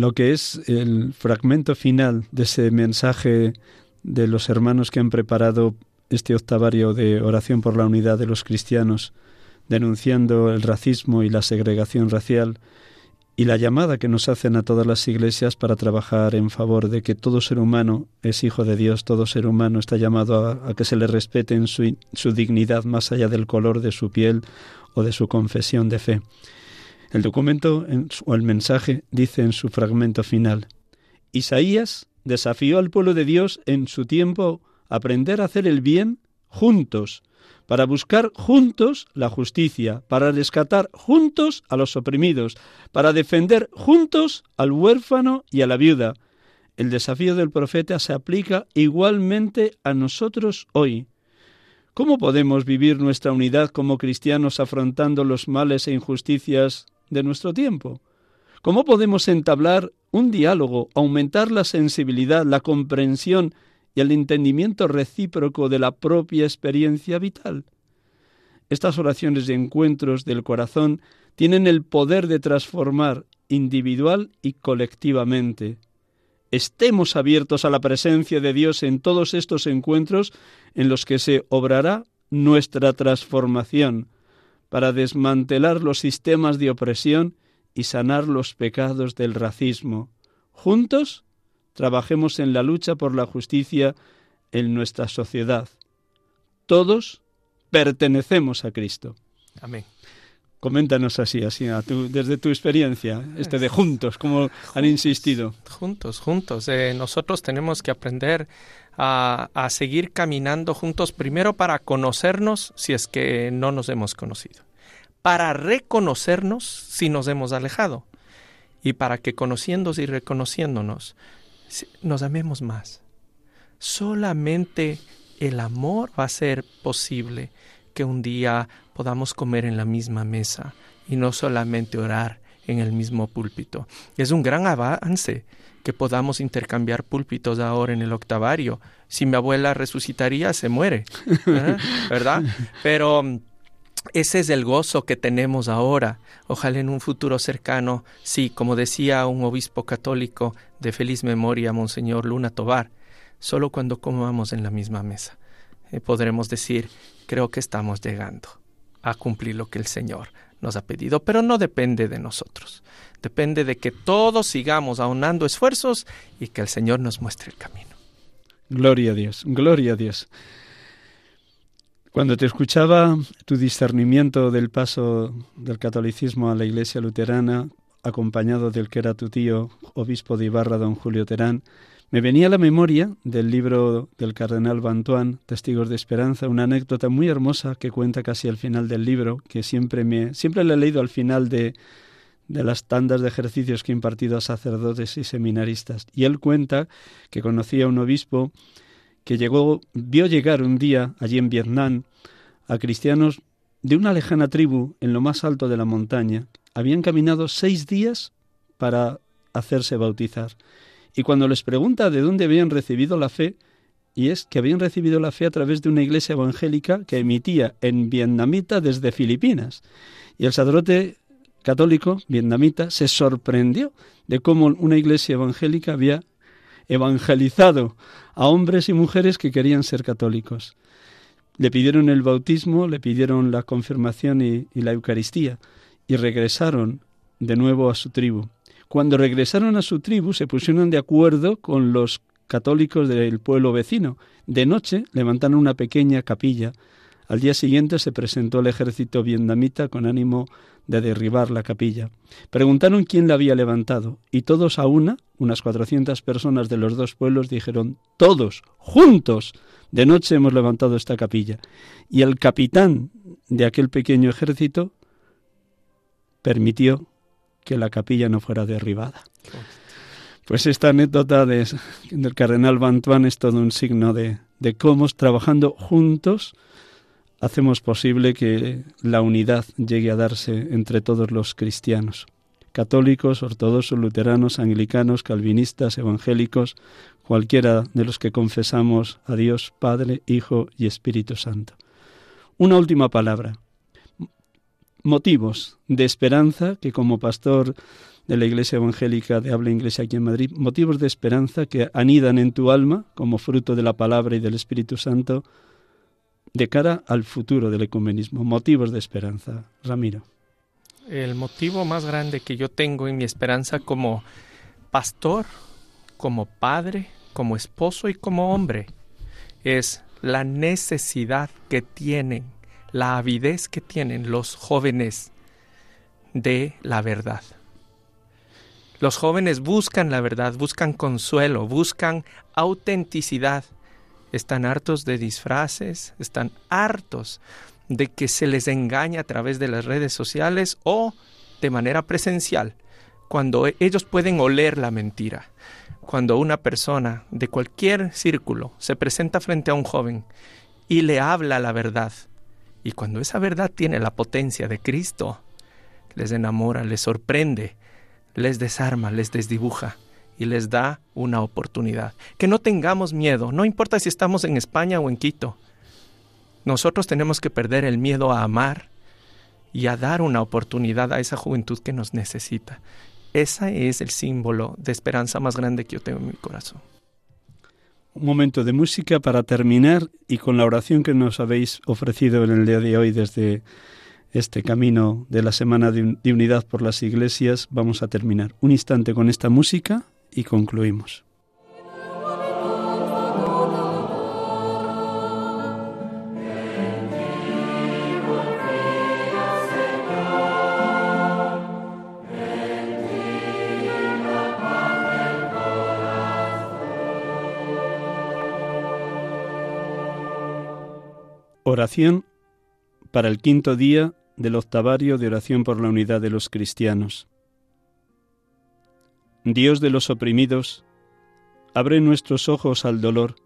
lo que es el fragmento final de ese mensaje de los hermanos que han preparado este octavario de oración por la unidad de los cristianos, denunciando el racismo y la segregación racial, y la llamada que nos hacen a todas las iglesias para trabajar en favor de que todo ser humano es hijo de Dios, todo ser humano está llamado a, que se le respete en su dignidad más allá del color de su piel o de su confesión de fe. El documento o el mensaje dice en su fragmento final, Isaías desafió al pueblo de Dios en su tiempo a aprender a hacer el bien juntos, para buscar juntos la justicia, para rescatar juntos a los oprimidos, para defender juntos al huérfano y a la viuda. El desafío del profeta se aplica igualmente a nosotros hoy. ¿Cómo podemos vivir nuestra unidad como cristianos afrontando los males e injusticias de nuestro tiempo? ¿Cómo podemos entablar un diálogo, aumentar la sensibilidad, la comprensión y el entendimiento recíproco de la propia experiencia vital? Estas oraciones y encuentros del corazón tienen el poder de transformar individual y colectivamente. Estemos abiertos a la presencia de Dios en todos estos encuentros en los que se obrará nuestra transformación para desmantelar los sistemas de opresión y sanar los pecados del racismo. Juntos, trabajemos en la lucha por la justicia en nuestra sociedad. Todos pertenecemos a Cristo. Amén. Coméntanos así, así, a tu- desde tu experiencia, este de juntos, como han insistido. Juntos, juntos. Eh, nosotros tenemos que aprender a, seguir caminando juntos, primero para conocernos si es que no nos hemos conocido, para reconocernos si nos hemos alejado y para que conociéndose y reconociéndonos nos amemos más. Solamente el amor va a ser posible que un día podamos comer en la misma mesa y no solamente orar en el mismo púlpito. Es un gran avance que podamos intercambiar púlpitos ahora en el octavario. Si mi abuela resucitaría, se muere, ¿eh? ¿verdad? Pero mm, ese es el gozo que tenemos ahora. Ojalá en un futuro cercano, sí, como decía un obispo católico de feliz memoria, Monseñor Luna Tobar, solo cuando comamos en la misma mesa eh, podremos decir, creo que estamos llegando a cumplir lo que el Señor nos ha pedido, pero no depende de nosotros. Depende de que todos sigamos aunando esfuerzos y que el Señor nos muestre el camino. Gloria a Dios, gloria a Dios. Cuando te escuchaba tu discernimiento del paso del catolicismo a la Iglesia luterana, acompañado del que era tu tío, obispo de Ibarra, don Julio Terán, me venía a la memoria del libro del cardenal Bantuán, Testigos de Esperanza, una anécdota muy hermosa que cuenta casi al final del libro, que siempre me siempre le he leído al final de, de las tandas de ejercicios que he impartido a sacerdotes y seminaristas. Y él cuenta que conocía a un obispo que vio llegar un día allí en Vietnam a cristianos de una lejana tribu en lo más alto de la montaña. Habían caminado seis días para hacerse bautizar. Y cuando les pregunta de dónde habían recibido la fe, y es que habían recibido la fe a través de una iglesia evangélica que emitía en vietnamita desde Filipinas. Y el sacerdote católico vietnamita se sorprendió de cómo una iglesia evangélica había evangelizado a hombres y mujeres que querían ser católicos. Le pidieron el bautismo, le pidieron la confirmación y, la Eucaristía y regresaron de nuevo a su tribu. Cuando regresaron a su tribu se pusieron de acuerdo con los católicos del pueblo vecino. De noche levantaron una pequeña capilla. Al día siguiente se presentó el ejército vietnamita con ánimo de derribar la capilla. Preguntaron quién la había levantado y todos a una, unas cuatrocientas personas de los dos pueblos, dijeron, todos, juntos, de noche hemos levantado esta capilla. Y el capitán de aquel pequeño ejército permitió que la capilla no fuera derribada. Pues esta anécdota de, del cardenal Bantuán es todo un signo de, de cómo trabajando juntos hacemos posible que la unidad llegue a darse entre todos los cristianos, católicos, ortodoxos, luteranos, anglicanos, calvinistas, evangélicos, cualquiera de los que confesamos a Dios Padre, Hijo y Espíritu Santo. Una última palabra. Motivos de esperanza que como pastor de la Iglesia Evangélica de habla inglesa aquí en Madrid, motivos de esperanza que anidan en tu alma como fruto de la palabra y del Espíritu Santo, de cara al futuro del ecumenismo, motivos de esperanza. Ramiro. El motivo más grande que yo tengo en mi esperanza como pastor, como padre, como esposo y como hombre es la necesidad que tienen, la avidez que tienen los jóvenes de la verdad. Los jóvenes buscan la verdad, buscan consuelo, buscan autenticidad están hartos de disfraces, están hartos de que se les engañe a través de las redes sociales o de manera presencial, cuando ellos pueden oler la mentira. Cuando una persona de cualquier círculo se presenta frente a un joven y le habla la verdad, y cuando esa verdad tiene la potencia de Cristo, les enamora, les sorprende, les desarma, les desdibuja y les da una oportunidad. Que no tengamos miedo, no importa si estamos en España o en Quito. Nosotros tenemos que perder el miedo a amar y a dar una oportunidad a esa juventud que nos necesita. Ese es el símbolo de esperanza más grande que yo tengo en mi corazón. Un momento de música para terminar y con la oración que nos habéis ofrecido en el día de hoy desde este camino de la Semana de Unidad por las Iglesias, vamos a terminar. Un instante con esta música y concluimos. Oración para el quinto día del octavario de oración por la unidad de los cristianos. Dios de los oprimidos, abre nuestros ojos al dolor,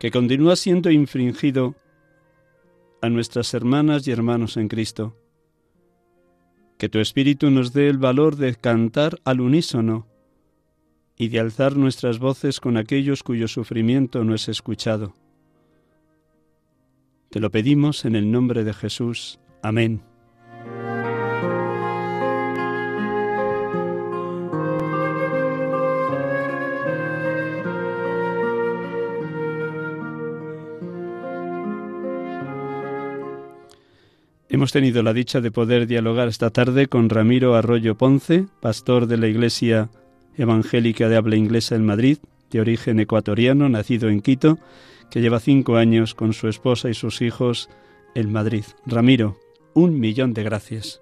que continúa siendo infringido a nuestras hermanas y hermanos en Cristo. Que tu Espíritu nos dé el valor de cantar al unísono y de alzar nuestras voces con aquellos cuyo sufrimiento no es escuchado. Te lo pedimos en el nombre de Jesús. Amén. Hemos tenido la dicha de poder dialogar esta tarde con Ramiro Arroyo Ponce, pastor de la Iglesia Evangélica de habla inglesa en Madrid, de origen ecuatoriano, nacido en Quito, que lleva cinco años con su esposa y sus hijos en Madrid. Ramiro, un millón de gracias.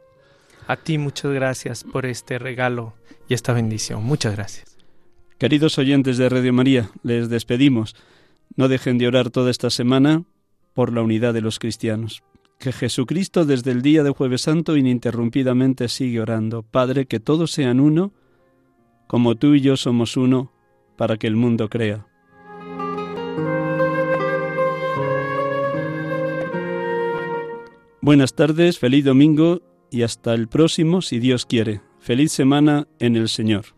A ti muchas gracias por este regalo y esta bendición. Muchas gracias. Queridos oyentes de Radio María, les despedimos. No dejen de orar toda esta semana por la unidad de los cristianos. Que Jesucristo desde el día de jueves santo ininterrumpidamente sigue orando. Padre, que todos sean uno, como tú y yo somos uno, para que el mundo crea. Buenas tardes, feliz domingo y hasta el próximo, si Dios quiere. Feliz semana en el Señor.